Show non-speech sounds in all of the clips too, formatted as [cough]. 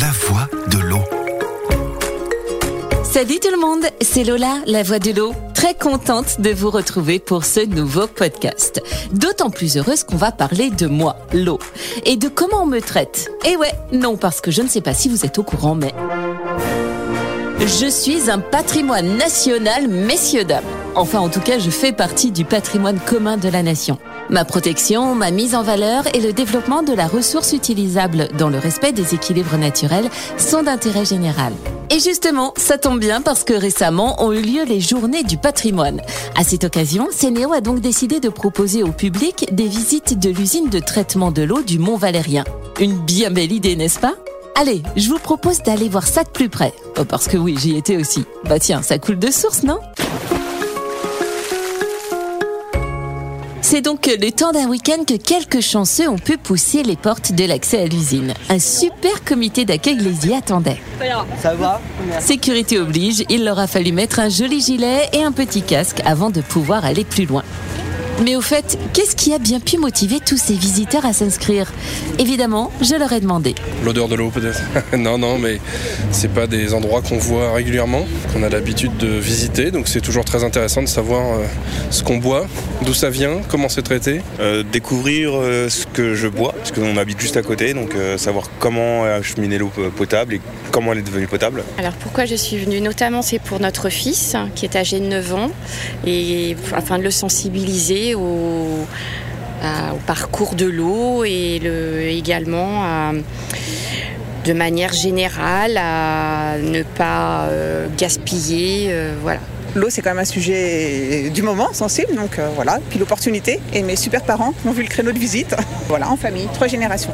La voix de l'eau. Salut tout le monde, c'est Lola, la voix de l'eau. Très contente de vous retrouver pour ce nouveau podcast. D'autant plus heureuse qu'on va parler de moi, l'eau, et de comment on me traite. Et ouais, non, parce que je ne sais pas si vous êtes au courant, mais... Je suis un patrimoine national, messieurs, dames. Enfin, en tout cas, je fais partie du patrimoine commun de la nation. Ma protection, ma mise en valeur et le développement de la ressource utilisable dans le respect des équilibres naturels sont d'intérêt général. Et justement, ça tombe bien parce que récemment ont eu lieu les journées du patrimoine. À cette occasion, Sénéo a donc décidé de proposer au public des visites de l'usine de traitement de l'eau du Mont Valérien. Une bien belle idée, n'est-ce pas? Allez, je vous propose d'aller voir ça de plus près. Oh, parce que oui, j'y étais aussi. Bah tiens, ça coule de source, non? C'est donc le temps d'un week-end que quelques chanceux ont pu pousser les portes de l'accès à l'usine. Un super comité d'accueil les y attendait. Ça va Sécurité oblige, il leur a fallu mettre un joli gilet et un petit casque avant de pouvoir aller plus loin. Mais au fait, qu'est-ce qui a bien pu motiver tous ces visiteurs à s'inscrire? Évidemment, je leur ai demandé. L'odeur de l'eau peut-être? [laughs] non, non, mais c'est pas des endroits qu'on voit régulièrement, qu'on a l'habitude de visiter, donc c'est toujours très intéressant de savoir euh, ce qu'on boit, d'où ça vient, comment c'est traité. Euh, découvrir euh, ce que je bois, parce qu'on habite juste à côté, donc euh, savoir comment acheminer l'eau potable et comment elle est devenue potable. Alors pourquoi je suis venue? Notamment c'est pour notre fils qui est âgé de 9 ans et afin de le sensibiliser au, à- au parcours de l'eau et le, également à- de manière générale à ne pas euh, gaspiller. euh, voilà. L'eau, c'est quand même un sujet du moment, sensible, donc euh, voilà. Puis l'opportunité. Et mes super parents m'ont vu le créneau de visite. [laughs] Voilà, en famille, trois générations.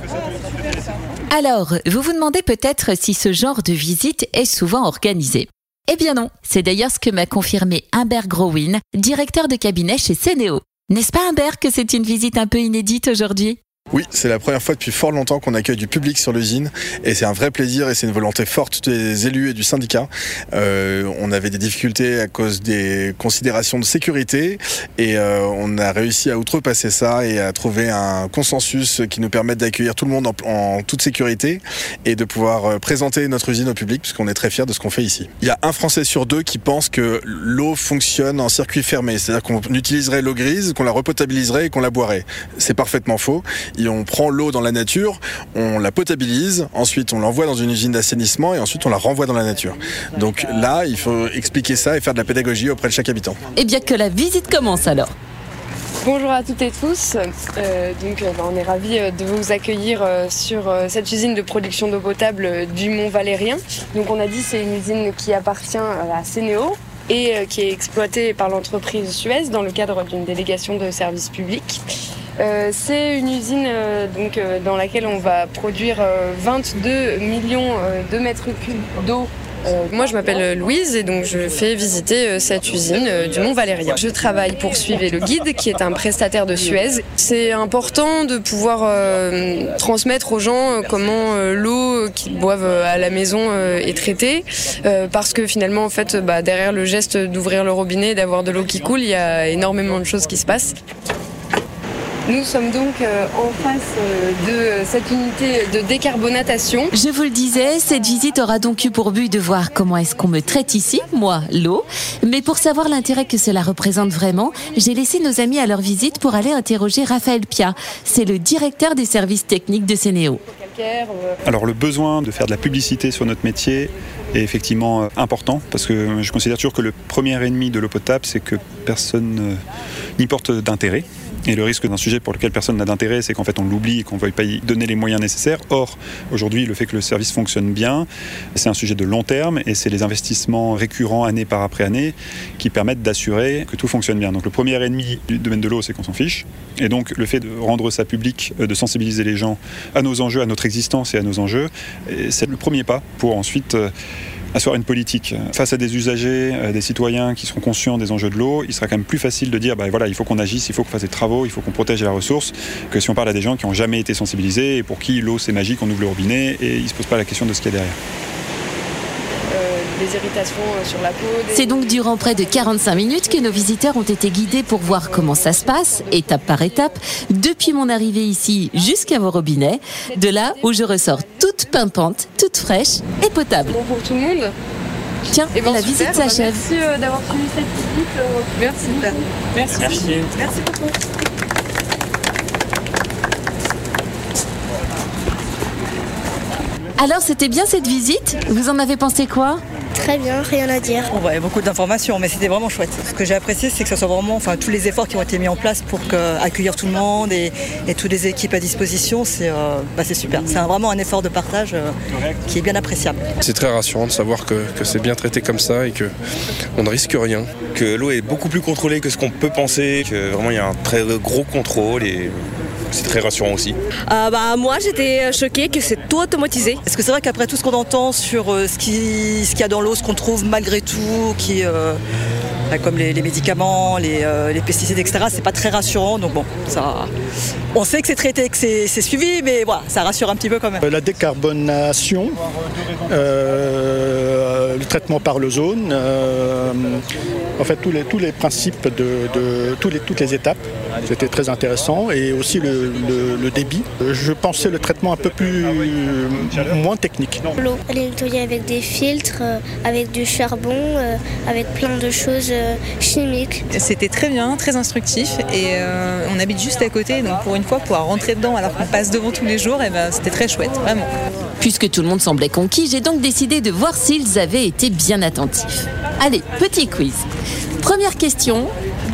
Alors, vous vous demandez peut-être si ce genre de visite est souvent organisé. Eh bien non, c'est d'ailleurs ce que m'a confirmé Humbert Growin, directeur de cabinet chez Sénéo. N'est-ce pas Humbert que c'est une visite un peu inédite aujourd'hui? Oui, c'est la première fois depuis fort longtemps qu'on accueille du public sur l'usine et c'est un vrai plaisir et c'est une volonté forte des élus et du syndicat. Euh, on avait des difficultés à cause des considérations de sécurité et euh, on a réussi à outrepasser ça et à trouver un consensus qui nous permette d'accueillir tout le monde en, en toute sécurité et de pouvoir euh, présenter notre usine au public puisqu'on est très fiers de ce qu'on fait ici. Il y a un Français sur deux qui pense que l'eau fonctionne en circuit fermé, c'est-à-dire qu'on utiliserait l'eau grise, qu'on la repotabiliserait et qu'on la boirait. C'est parfaitement faux. Et on prend l'eau dans la nature, on la potabilise, ensuite on l'envoie dans une usine d'assainissement et ensuite on la renvoie dans la nature. Donc là, il faut expliquer ça et faire de la pédagogie auprès de chaque habitant. Eh bien que la visite commence alors. Bonjour à toutes et tous. Euh, donc, euh, bah, on est ravis euh, de vous accueillir sur cette usine de production d'eau potable du Mont Valérien. Donc, on a dit c'est une usine qui appartient à Sénéo et qui est exploitée par l'entreprise Suez dans le cadre d'une délégation de service public. Euh, c'est une usine euh, donc, euh, dans laquelle on va produire euh, 22 millions de mètres cubes d'eau moi, je m'appelle Louise et donc je fais visiter cette usine du Mont Valérien. Je travaille pour Suivre le Guide, qui est un prestataire de Suez. C'est important de pouvoir transmettre aux gens comment l'eau qu'ils boivent à la maison est traitée, parce que finalement, en fait, bah, derrière le geste d'ouvrir le robinet et d'avoir de l'eau qui coule, il y a énormément de choses qui se passent. Nous sommes donc euh, en face euh, de cette unité de décarbonatation. Je vous le disais, cette visite aura donc eu pour but de voir comment est-ce qu'on me traite ici, moi, l'eau. Mais pour savoir l'intérêt que cela représente vraiment, j'ai laissé nos amis à leur visite pour aller interroger Raphaël Pia. C'est le directeur des services techniques de Sénéo. Euh, Alors le besoin de faire de la publicité sur notre métier est effectivement euh, important parce que je considère toujours que le premier ennemi de l'eau potable, c'est que personne euh, n'y porte d'intérêt. Et le risque d'un sujet pour lequel personne n'a d'intérêt, c'est qu'en fait on l'oublie et qu'on ne veuille pas y donner les moyens nécessaires. Or, aujourd'hui, le fait que le service fonctionne bien, c'est un sujet de long terme et c'est les investissements récurrents année par après année qui permettent d'assurer que tout fonctionne bien. Donc le premier ennemi du domaine de l'eau, c'est qu'on s'en fiche. Et donc le fait de rendre ça public, euh, de sensibiliser les gens à nos enjeux, à notre existence et à nos enjeux, et c'est le premier pas pour ensuite euh, asseoir une politique. Face à des usagers, euh, des citoyens qui seront conscients des enjeux de l'eau, il sera quand même plus facile de dire bah, il faut qu'on agisse, il faut qu'on fasse des travaux, il faut qu'on protège la ressource, que si on parle à des gens qui n'ont jamais été sensibilisés et pour qui l'eau c'est magique, on ouvre le robinet et ils ne se posent pas la question de ce qu'il y a derrière. Des irritations euh, sur la peau. des- C'est donc durant près de 45 minutes que nos visiteurs ont été guidés pour voir comment ça se passe, étape par étape, depuis mon arrivée ici jusqu'à vos robinets, de là où je ressors toute pimpante, toute fraîche et potable. Bon pour tout le monde. Tiens, Eh ben, la super, visite bah, s'achève. Merci euh, d'avoir suivi cette visite. euh, Merci. Merci. Merci beaucoup. Alors, c'était bien cette visite? Vous en avez pensé quoi? Très bien, rien à dire. On voyait beaucoup d'informations, mais c'était vraiment chouette. Ce que j'ai apprécié, c'est que ce soit vraiment, enfin, tous les efforts qui ont été mis en place pour que- accueillir tout le monde et, et toutes les équipes à disposition, c'est euh, bah, super. C'est vraiment un effort de partage euh, qui est bien appréciable. C'est très rassurant de savoir que, que c'est bien traité comme ça et que on ne risque rien. Que l'eau est beaucoup plus contrôlée que ce qu'on peut penser, que vraiment il y a un très gros contrôle et c'est très rassurant aussi. Euh, bah, moi, j'étais choquée que c'est tout automatisé. Est-ce que c'est vrai qu'après tout ce qu'on entend sur euh, ce qui- ce qu'il y a dans l'eau, ce qu'on trouve malgré tout, qui, euh, bah, comme les, les médicaments, les, euh, les pesticides, etc., c'est pas très rassurant. Donc bon, ça, on sait que c'est traité, que c'est c'est suivi, mais voilà, ça rassure un petit peu quand même. La décarbonation, euh, le traitement par l'ozone, euh, en fait tous les, tous les principes de, de- tous les, toutes les étapes, c'était très intéressant et aussi le, le- le débit. Je pensais le traitement un peu plus moins technique. L'eau, elle est nettoyée avec des filtres, euh, avec du charbon, euh, avec plein de choses euh, chimiques. C'était très bien, très instructif et euh, on habite juste à côté donc pour une fois pouvoir rentrer dedans alors qu'on passe devant tous les jours et ben c'était très chouette vraiment. Puisque tout le monde semblait conquis, j'ai donc décidé de voir s'ils avaient été bien attentifs. Allez, petit quiz. Première question,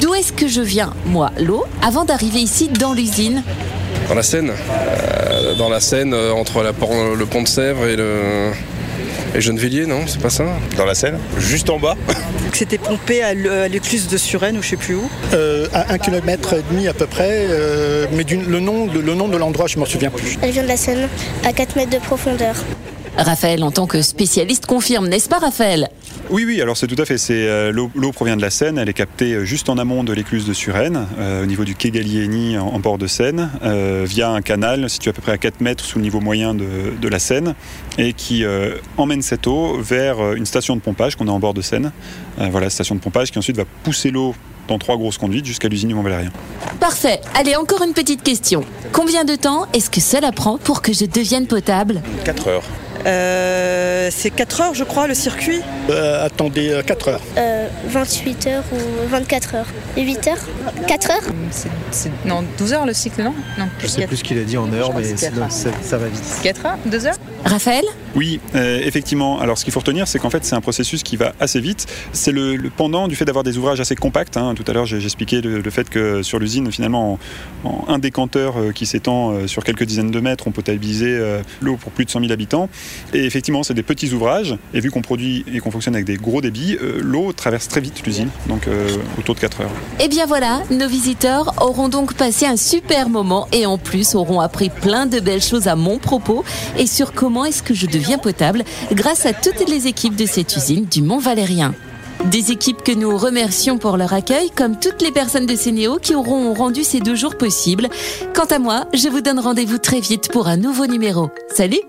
d'où est-ce que je viens, moi, l'eau, avant d'arriver ici dans l'usine Dans la Seine, euh, dans la Seine, euh, entre la port- le pont de Sèvres et le et Gennevilliers, non C'est pas ça Dans la Seine, juste en bas. [laughs] Que c'était pompé à l'écluse de Suresnes ou je sais plus où. Euh, à un kilomètre et demi à peu près, euh, mais le nom, de- le nom de l'endroit, je m'en souviens plus. Elle vient de la Seine, à 4 mètres de profondeur. Raphaël, en tant que spécialiste, confirme, n'est-ce pas Raphaël? Oui, oui, alors c'est tout à fait. C'est euh, l'eau, l'eau provient de la Seine. Elle est captée euh, juste en amont de l'écluse de Suresnes, euh, au niveau du quai Gallieni en, en port de Seine, euh, via un canal situé à peu près à 4 mètres sous le niveau moyen de, de la Seine, et qui euh, emmène cette eau vers une station de pompage qu'on a en bord de Seine. Euh, voilà, station de pompage qui ensuite va pousser l'eau dans trois grosses conduites jusqu'à l'usine du Mont-Valérien. Parfait. Allez, encore une petite question. Combien de temps est-ce que cela prend pour que je devienne potable? 4 heures. Euh, c'est 4 heures, je crois, le circuit. Euh, attendez, euh, 4 heures. Euh, 28 heures ou 24 heures 8 heures 4 heures C'est- c'est- non 12 heures le cycle non? Non. Je sais plus ce qu'il a dit en heure, crois que mais ça va vite. 4 heures 2 heures? Raphaël Oui, euh, effectivement. Alors, ce qu'il faut retenir, c'est qu'en fait, c'est un processus qui va assez vite. C'est le, le pendant du fait d'avoir des ouvrages assez compacts. hein. Tout à l'heure, expliqué le, le fait que sur l'usine, finalement, en, en un décanteur euh, qui s'étend euh, sur quelques dizaines de mètres, on potabilisait euh, l'eau pour plus de 100 000 habitants. Et effectivement, c'est des petits ouvrages. Et vu qu'on produit et qu'on fonctionne avec des gros débits, l'eau traverse très vite l'usine, donc euh, autour de 4 heures. Eh bien voilà, nos visiteurs auront donc passé un super moment et en plus auront appris plein de belles choses à mon propos et sur comment est-ce que je deviens potable grâce à toutes les équipes de cette usine du Mont Valérien. Des équipes que nous remercions pour leur accueil, comme toutes les personnes de Sénéo qui auront rendu ces deux jours possibles. Quant à moi, je vous donne rendez-vous très vite pour un nouveau numéro. Salut